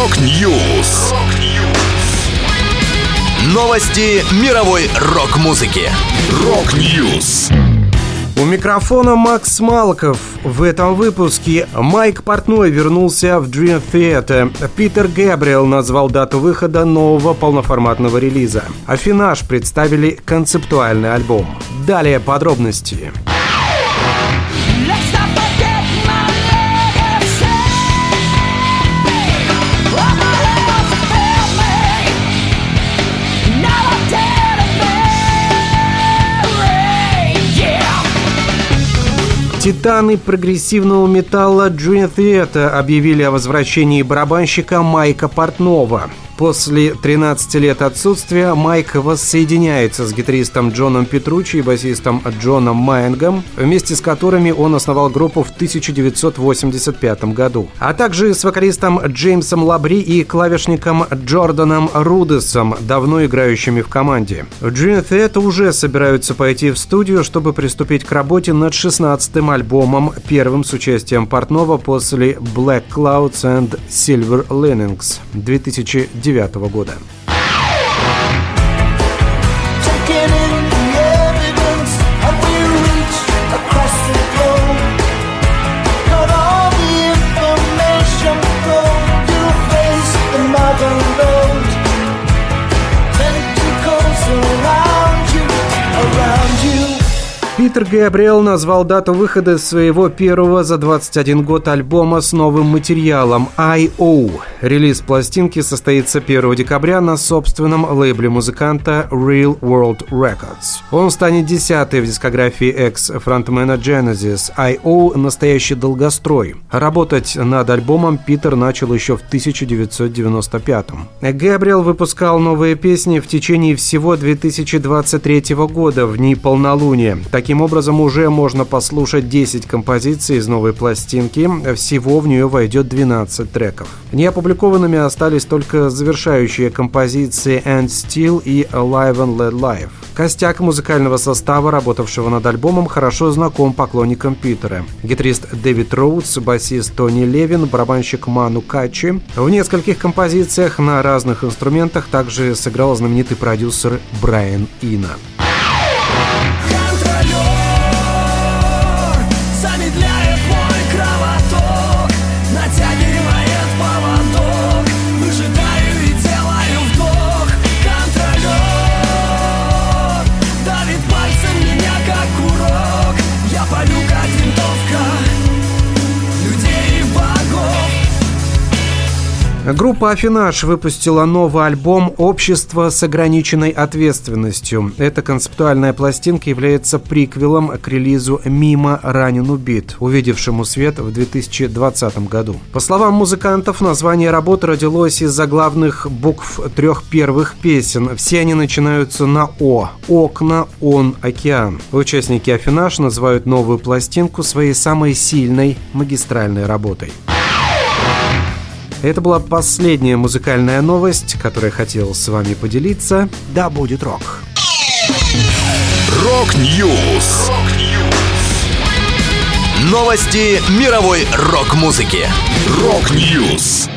Rock News. Новости мировой рок-музыки. Rock News. У микрофона Макс Малков. В этом выпуске Майк Портной вернулся в Dream Theater. Питер Гэбриэл назвал дату выхода нового полноформатного релиза. Афинаж представили концептуальный альбом. Далее подробности. Титаны прогрессивного металла Dream Theater объявили о возвращении барабанщика Майка Портнова. После 13 лет отсутствия Майк воссоединяется с гитаристом Джоном Петручи и басистом Джоном Майнгом, вместе с которыми он основал группу в 1985 году, а также с вокалистом Джеймсом Лабри и клавишником Джорданом Рудесом, давно играющими в команде. Dream Theater уже собираются пойти в студию, чтобы приступить к работе над 16-м альбомом, первым с участием Портнова после Black Clouds and Silver Linings 2009 2009 года. Питер Габриэл назвал дату выхода своего первого за 21 год альбома с новым материалом I.O. Релиз пластинки состоится 1 декабря на собственном лейбле музыканта Real World Records. Он станет десятый в дискографии экс-фронтмена Genesis. I.O. – настоящий долгострой. Работать над альбомом Питер начал еще в 1995 -м. Габриэл выпускал новые песни в течение всего 2023 года в дни полнолуния. Таким Таким образом, уже можно послушать 10 композиций из новой пластинки. Всего в нее войдет 12 треков. Не опубликованными остались только завершающие композиции And Still и Alive and Let Live. Костяк музыкального состава, работавшего над альбомом, хорошо знаком поклонникам Питера. Гитарист Дэвид Роудс, басист Тони Левин, барабанщик Ману Качи. В нескольких композициях на разных инструментах также сыграл знаменитый продюсер Брайан Ина. Группа «Афинаж» выпустила новый альбом «Общество с ограниченной ответственностью». Эта концептуальная пластинка является приквелом к релизу «Мимо ранен убит», увидевшему свет в 2020 году. По словам музыкантов, название работы родилось из заглавных букв трех первых песен. Все они начинаются на «О» – «Окна», «Он», «Океан». Участники «Афинаж» называют новую пластинку своей самой сильной магистральной работой. Это была последняя музыкальная новость, которую хотел с вами поделиться. Да будет рок! Rock News! Новости мировой рок-музыки. Rock News!